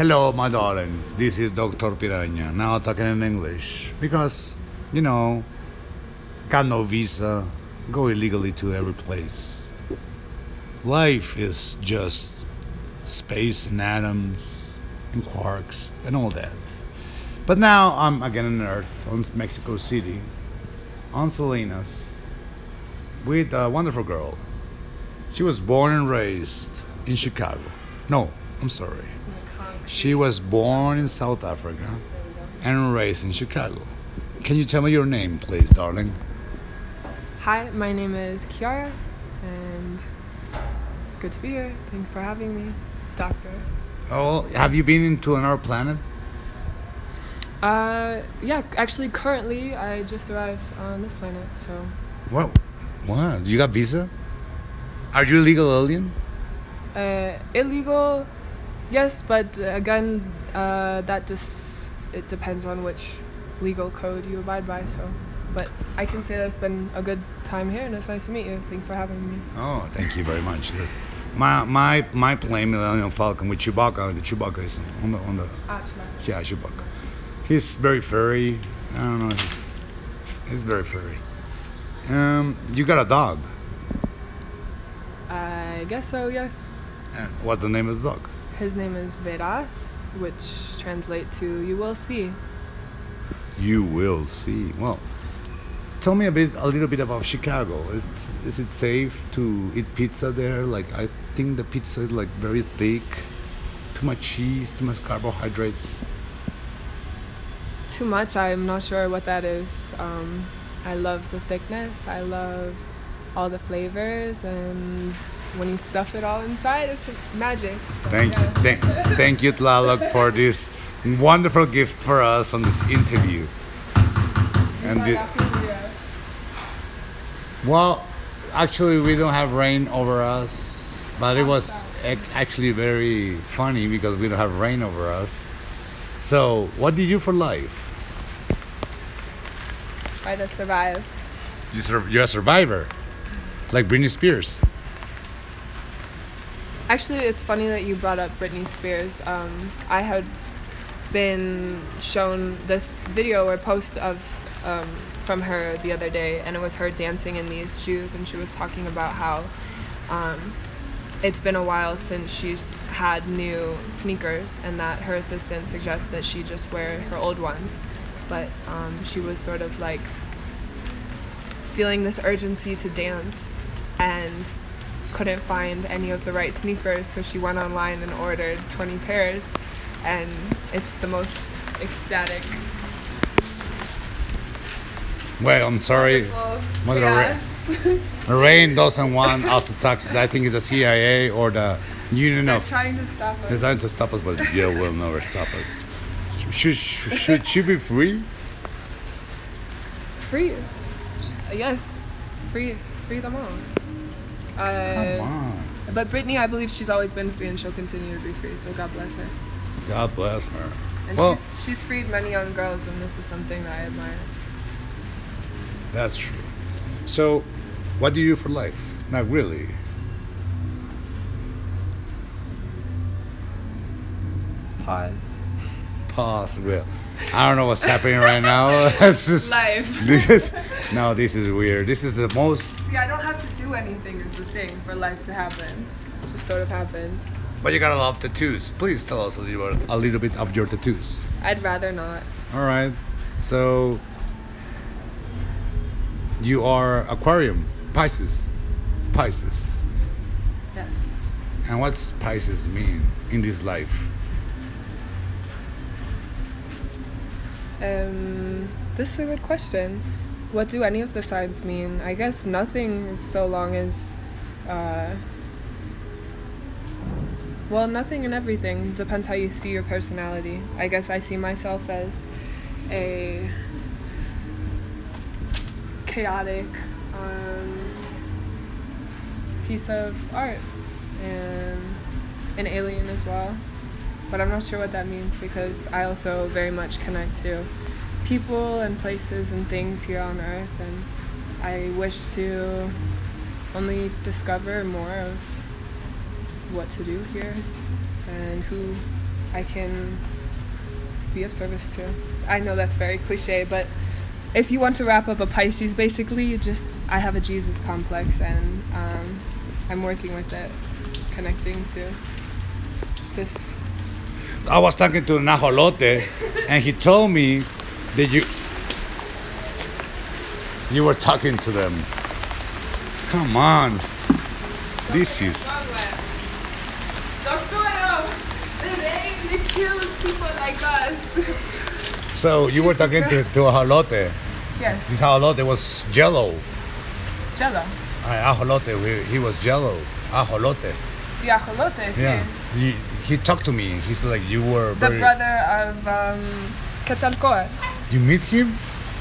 Hello, my darlings. This is Dr. Piraña. Now talking in English. Because, you know, got no visa, go illegally to every place. Life is just space and atoms and quarks and all that. But now I'm again on Earth, on Mexico City, on Salinas, with a wonderful girl. She was born and raised in Chicago. No, I'm sorry. She was born in South Africa and raised in Chicago. Can you tell me your name, please, darling? Hi, my name is Kiara, and good to be here. Thanks for having me, Doctor. Oh, have you been into another planet? Uh, yeah, actually, currently, I just arrived on this planet, so. What? What? You got visa? Are you a legal alien? Uh, illegal, yes, but uh, again, uh, that just it depends on which legal code you abide by. So, but I can say that it's been a good time here, and it's nice to meet you. Thanks for having me. Oh, thank you very much. My my my plane, Millennium Falcon with Chewbacca. The Chewbacca is on the on the yeah Chewbacca. He's very furry. I don't know. He's very furry. Um, you got a dog. I guess so. Yes. And what's the name of the dog? His name is Veras, which translates to "you will see." You will see. Well, tell me a bit, a little bit about Chicago. Is is it safe to eat pizza there? Like I think the pizza is like very thick, too much cheese, too much carbohydrates. Too much. I'm not sure what that is. Um, I love the thickness. I love all the flavors, and when you stuff it all inside, it's magic. So, Thank yeah. you, thank, thank you, Tlaloc, for this wonderful gift for us on this interview. And the, well, actually, we don't have rain over us, but it was actually very funny because we don't have rain over us. So, what do you do for life? Try to survive. You're a survivor, like Britney Spears. Actually, it's funny that you brought up Britney Spears. Um, I had been shown this video or post of um, from her the other day, and it was her dancing in these shoes, and she was talking about how um, it's been a while since she's had new sneakers, and that her assistant suggests that she just wear her old ones. But um, she was sort of like feeling this urgency to dance, and couldn't find any of the right sneakers, so she went online and ordered 20 pairs, and it's the most ecstatic. Well, I'm sorry. Mother yes. Rain doesn't want us to taxes. I think it's the CIA or the Union They're of. trying to stop us. They're trying to stop us, but yeah, will never stop us. Should, should, should she be free? Free. Yes, free, free them all. Uh, Come on. But Britney, I believe she's always been free and she'll continue to be free, so God bless her. God bless her. And Well- she's, she's freed many young girls, and this is something that I admire. That's true. So, what do you do for life? Not really. Pause. Pause. Well, I don't know what's happening right now. It's just Life. this. No, this is weird. This is the most. See, I don't have to do anything is the thing for life to happen. It just sort of happens. But you gotta love tattoos. Please tell us a little, a little bit of your tattoos. I'd rather not. All right. So you are Aquarium, Pisces, Pisces. Yes. And what's Pisces mean in this life? Um, this is a good question. What do any of the signs mean? I guess nothing so long as, uh, well, nothing and everything. Depends how you see your personality. I guess I see myself as a chaotic um, piece of art and an alien as well but I'm not sure what that means because I also very much connect to people and places and things here on Earth, and I wish to only discover more of what to do here and who I can be of service to. I know that's very cliche, but if you want to wrap up a Pisces, basically, just I have a Jesus complex, and um, I'm working with it, connecting to this. I was talking to Najolote, and he told me that you you were talking to them. Come on, this is It kills people like us. so you were talking to to Ajolote. Yes, This Ajolote was Jello. Jello. Uh, Ajolote, he, he was Jello. Ajolote. The ajolotes, Yeah. yeah. He, talked to me. He's like, you were The very. brother of um, Quetzalcoatl. You meet him?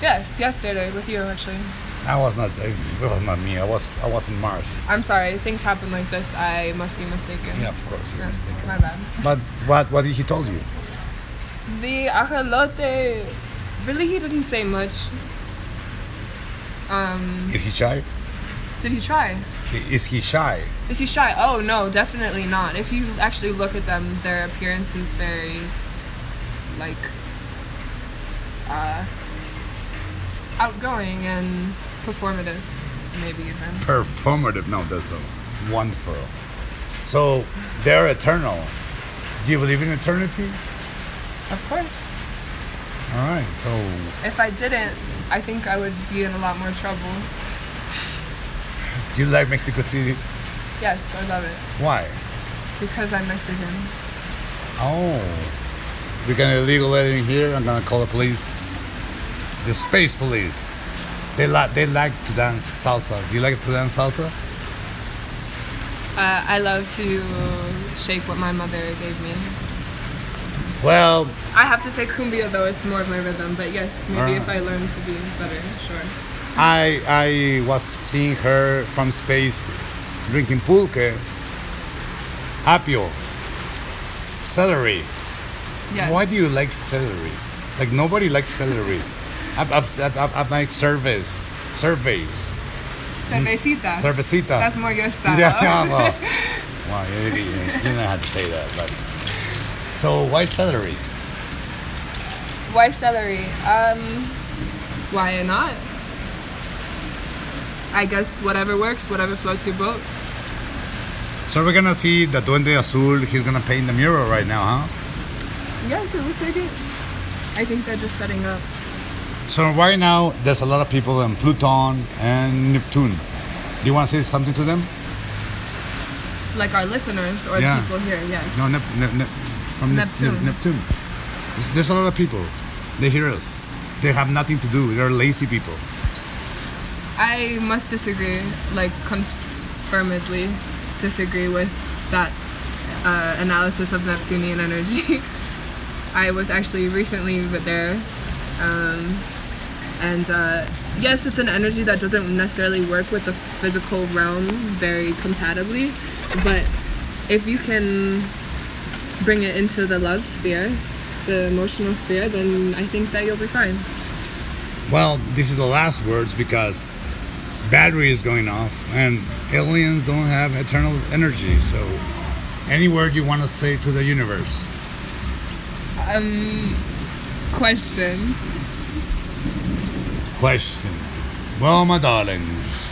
Yes, yesterday with you actually. I was not. It was not me. I was. I was in Mars. I'm sorry, things happen like this. I must be mistaken. Yeah, of course. You're Yes, mistaken. my bad. But what? What did he told you? The ajolote, really, he didn't say much. Um, Is he shy? did he try? Is he shy? Is he shy? Oh no, definitely not. If you actually look at them, their appearance is very, like, uh, outgoing and performative, maybe even. Performative. No, that's so wonderful. So they're eternal. Do you believe in eternity? Of course. All right. So If I didn't, I think I would be in a lot more trouble. You like Mexico City? Yes, I love it Why? because I'm Mexican. Oh, we're gonna illegal in here. I'm gonna call the police. The space police. They like they like to dance salsa. Do you like to dance salsa? Uh, I love to shake what my mother gave me. Well, I have to say cumbia though is more of my rhythm, but yes, maybe if ah. I learn to be better, sure. I I was seeing her from space drinking pulque, apio, celery. Yes. Why do you like celery? Like nobody likes celery. At, at, at, at my service, surveys, Cervecita. cervecita. That's more your style. Yeah, yeah, well, well you, you, you know how to say that, but so why celery? Why celery? Um, why not? I guess whatever works, whatever floats your boat. So we're gonna see the Duende Azul. He's gonna paint the mural right now, huh? Yes, it looks like it. I think they're just setting up. So right now, there's a lot of people in Pluton and Neptune. Do you want to say something to them? Like our listeners or Yeah. the people here, yes. No, Nep- Nep- Nep- from Nep- Neptune. Nep- Neptune. There's, there's a lot of people. They hear us. They have nothing to do. They're lazy people. I must disagree, like confirmedly disagree with that uh, analysis of Neptunian energy. I was actually recently there, um, and uh, yes, it's an energy that doesn't necessarily work with the physical realm very compatibly, but if you can bring it into the love sphere, the emotional sphere, then I think that you'll be fine. Well, this is the last words because battery is going off and aliens don't have eternal energy. So, any word you want to say to the universe? Um, question. Question. Well, my darlings,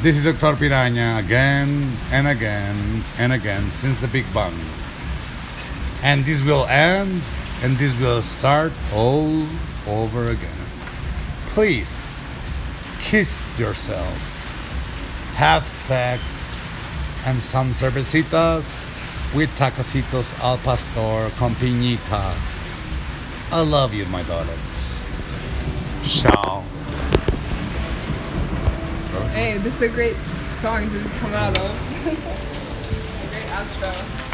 this is Dr. Piraña again and again and again since the Big Bang. And this will end and this will start all over again. Please kiss yourself, have sex, and some cervecitas with tacositos al pastor con piñita. I love you, my darlings. Ciao. Hey, this is a great song to come out of. great outro.